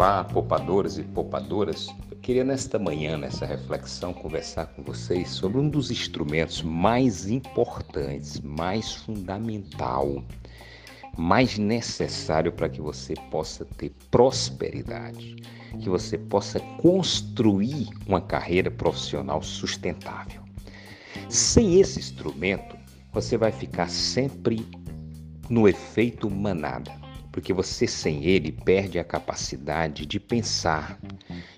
Olá, poupadoras e poupadoras. Eu queria nesta manhã, nessa reflexão, conversar com vocês sobre um dos instrumentos mais importantes, mais fundamental, mais necessário para que você possa ter prosperidade, que você possa construir uma carreira profissional sustentável. Sem esse instrumento, você vai ficar sempre no efeito manada porque você sem ele perde a capacidade de pensar,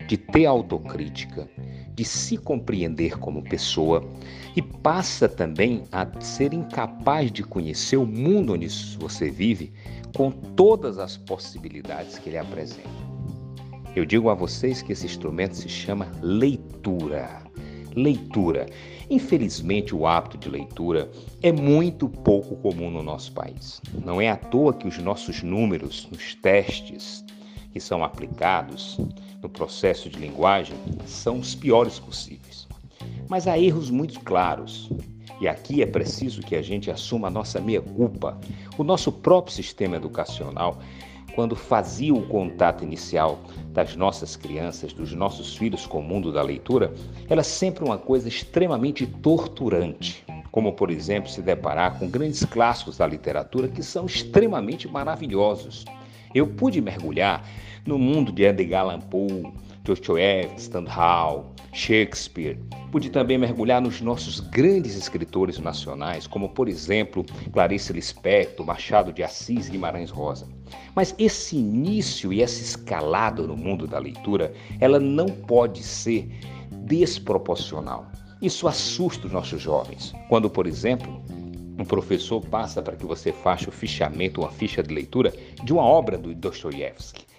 de ter autocrítica, de se compreender como pessoa e passa também a ser incapaz de conhecer o mundo onde você vive com todas as possibilidades que ele apresenta. Eu digo a vocês que esse instrumento se chama leitura. Leitura. Infelizmente, o hábito de leitura é muito pouco comum no nosso país. Não é à toa que os nossos números nos testes que são aplicados no processo de linguagem são os piores possíveis. Mas há erros muito claros. E aqui é preciso que a gente assuma a nossa meia-culpa. O nosso próprio sistema educacional quando fazia o contato inicial das nossas crianças, dos nossos filhos com o mundo da leitura, era sempre uma coisa extremamente torturante, como por exemplo se deparar com grandes clássicos da literatura que são extremamente maravilhosos. Eu pude mergulhar no mundo de Edgar Allan Poe, Dostoiévski, Stendhal, Shakespeare. Pude também mergulhar nos nossos grandes escritores nacionais, como por exemplo Clarice Lispector, Machado de Assis e Guimarães Rosa. Mas esse início e essa escalada no mundo da leitura, ela não pode ser desproporcional. Isso assusta os nossos jovens. Quando, por exemplo, um professor passa para que você faça o fichamento, uma ficha de leitura de uma obra do Dostoiévski.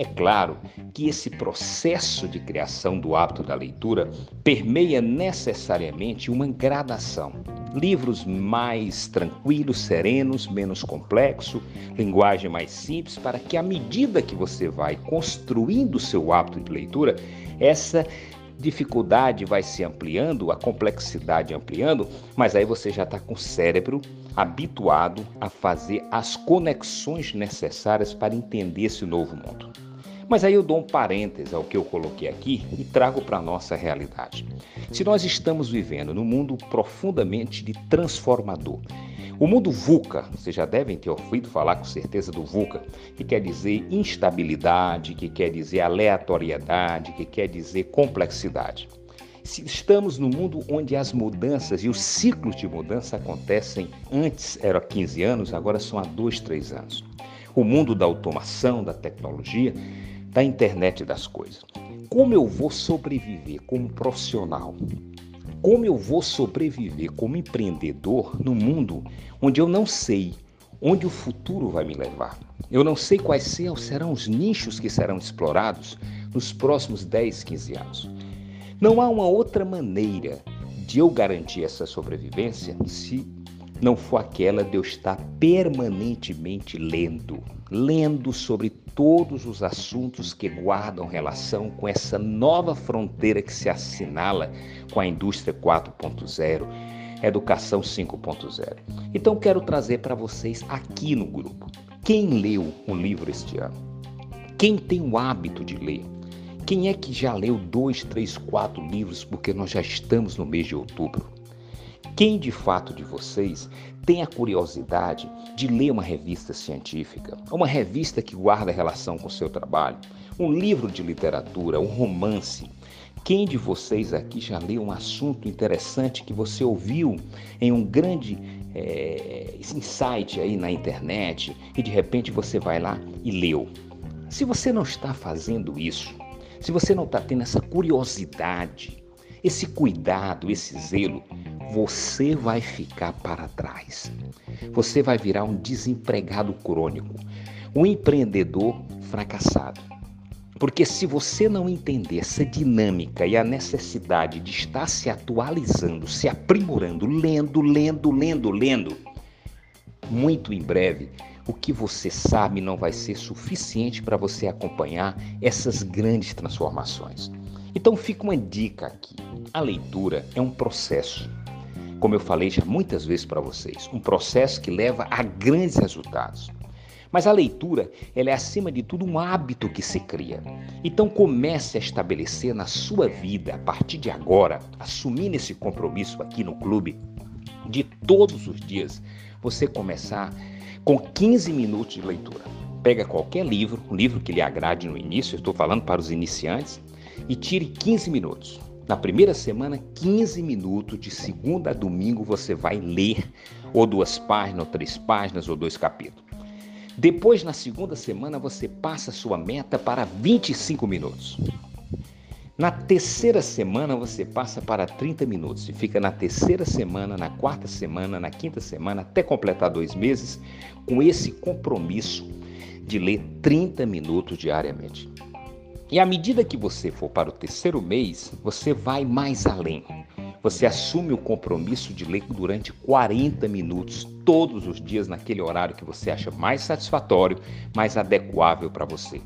É claro que esse processo de criação do hábito da leitura permeia necessariamente uma gradação. Livros mais tranquilos, serenos, menos complexos, linguagem mais simples, para que à medida que você vai construindo o seu hábito de leitura, essa dificuldade vai se ampliando, a complexidade ampliando, mas aí você já está com o cérebro habituado a fazer as conexões necessárias para entender esse novo mundo. Mas aí eu dou um parêntese ao que eu coloquei aqui e trago para a nossa realidade. Se nós estamos vivendo num mundo profundamente de transformador, o mundo VUCA, vocês já devem ter ouvido falar com certeza do VUCA, que quer dizer instabilidade, que quer dizer aleatoriedade, que quer dizer complexidade. Se estamos no mundo onde as mudanças e os ciclos de mudança acontecem antes era 15 anos, agora são há 2, 3 anos. O mundo da automação, da tecnologia, da internet das coisas. Como eu vou sobreviver como profissional? Como eu vou sobreviver como empreendedor no mundo onde eu não sei onde o futuro vai me levar? Eu não sei quais serão os nichos que serão explorados nos próximos 10, 15 anos. Não há uma outra maneira de eu garantir essa sobrevivência se não for aquela de eu estar permanentemente lendo, lendo sobre todos os assuntos que guardam relação com essa nova fronteira que se assinala com a indústria 4.0, educação 5.0. Então quero trazer para vocês aqui no grupo. Quem leu um livro este ano? Quem tem o hábito de ler? Quem é que já leu dois, três, quatro livros porque nós já estamos no mês de outubro? Quem de fato de vocês tem a curiosidade de ler uma revista científica, uma revista que guarda relação com o seu trabalho, um livro de literatura, um romance? Quem de vocês aqui já leu um assunto interessante que você ouviu em um grande é, insight aí na internet e de repente você vai lá e leu? Se você não está fazendo isso, se você não está tendo essa curiosidade, esse cuidado, esse zelo, você vai ficar para trás. Você vai virar um desempregado crônico, um empreendedor fracassado. Porque se você não entender essa dinâmica e a necessidade de estar se atualizando, se aprimorando, lendo, lendo, lendo, lendo, muito em breve, o que você sabe não vai ser suficiente para você acompanhar essas grandes transformações. Então fica uma dica aqui. A leitura é um processo como eu falei já muitas vezes para vocês, um processo que leva a grandes resultados. Mas a leitura, ela é acima de tudo um hábito que se cria. Então comece a estabelecer na sua vida, a partir de agora, assumindo esse compromisso aqui no clube, de todos os dias, você começar com 15 minutos de leitura. Pega qualquer livro, um livro que lhe agrade no início, estou falando para os iniciantes, e tire 15 minutos. Na primeira semana, 15 minutos, de segunda a domingo, você vai ler ou duas páginas, ou três páginas, ou dois capítulos. Depois, na segunda semana, você passa sua meta para 25 minutos. Na terceira semana, você passa para 30 minutos e fica na terceira semana, na quarta semana, na quinta semana, até completar dois meses, com esse compromisso de ler 30 minutos diariamente. E à medida que você for para o terceiro mês, você vai mais além. Você assume o compromisso de ler durante 40 minutos todos os dias naquele horário que você acha mais satisfatório, mais adequável para você.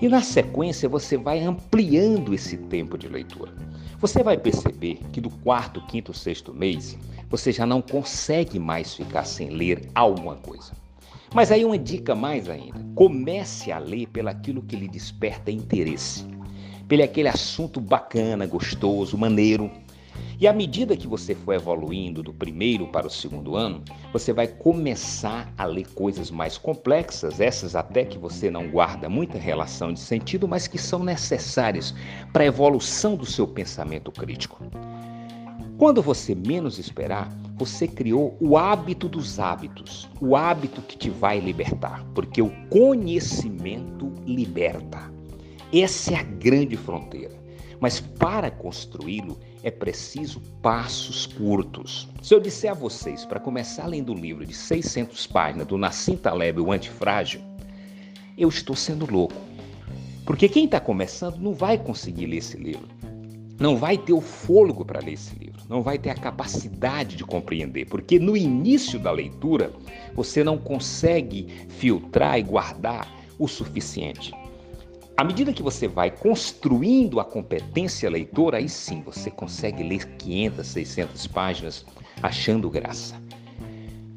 E na sequência você vai ampliando esse tempo de leitura. Você vai perceber que do quarto, quinto, sexto mês você já não consegue mais ficar sem ler alguma coisa. Mas aí uma dica mais ainda: comece a ler pelaquilo que lhe desperta interesse, pelo aquele assunto bacana, gostoso, maneiro. E à medida que você for evoluindo do primeiro para o segundo ano, você vai começar a ler coisas mais complexas, essas até que você não guarda muita relação de sentido, mas que são necessárias para a evolução do seu pensamento crítico. Quando você menos esperar, você criou o hábito dos hábitos, o hábito que te vai libertar, porque o conhecimento liberta. Essa é a grande fronteira. Mas para construí-lo é preciso passos curtos. Se eu disser a vocês para começar lendo o livro de 600 páginas do Nassim Taleb, o Antifrágil, eu estou sendo louco. Porque quem está começando não vai conseguir ler esse livro não vai ter o fôlego para ler esse livro, não vai ter a capacidade de compreender, porque no início da leitura você não consegue filtrar e guardar o suficiente. À medida que você vai construindo a competência leitora, aí sim você consegue ler 500, 600 páginas achando graça.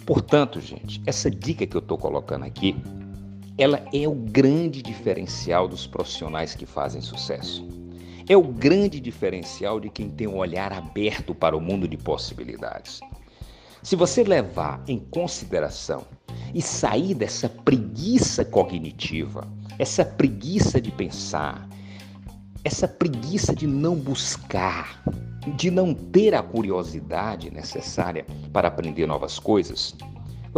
Portanto, gente, essa dica que eu estou colocando aqui, ela é o grande diferencial dos profissionais que fazem sucesso. É o grande diferencial de quem tem um olhar aberto para o mundo de possibilidades. Se você levar em consideração e sair dessa preguiça cognitiva, essa preguiça de pensar, essa preguiça de não buscar, de não ter a curiosidade necessária para aprender novas coisas,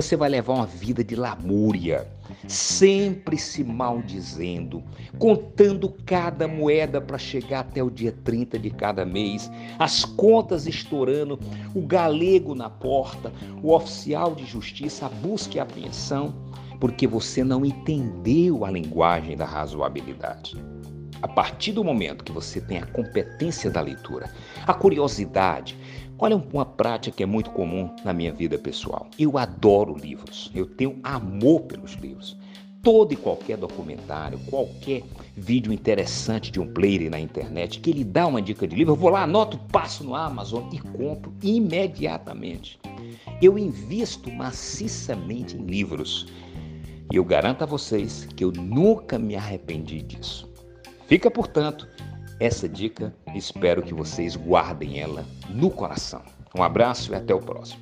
você vai levar uma vida de lamúria, sempre se maldizendo, contando cada moeda para chegar até o dia 30 de cada mês, as contas estourando, o galego na porta, o oficial de justiça, a busca e a apreensão, porque você não entendeu a linguagem da razoabilidade. A partir do momento que você tem a competência da leitura, a curiosidade, olha uma prática que é muito comum na minha vida pessoal. Eu adoro livros, eu tenho amor pelos livros. Todo e qualquer documentário, qualquer vídeo interessante de um player na internet que ele dá uma dica de livro, eu vou lá, anoto, passo no Amazon e compro imediatamente. Eu invisto maciçamente em livros e eu garanto a vocês que eu nunca me arrependi disso. Fica, portanto, essa dica, espero que vocês guardem ela no coração. Um abraço e até o próximo.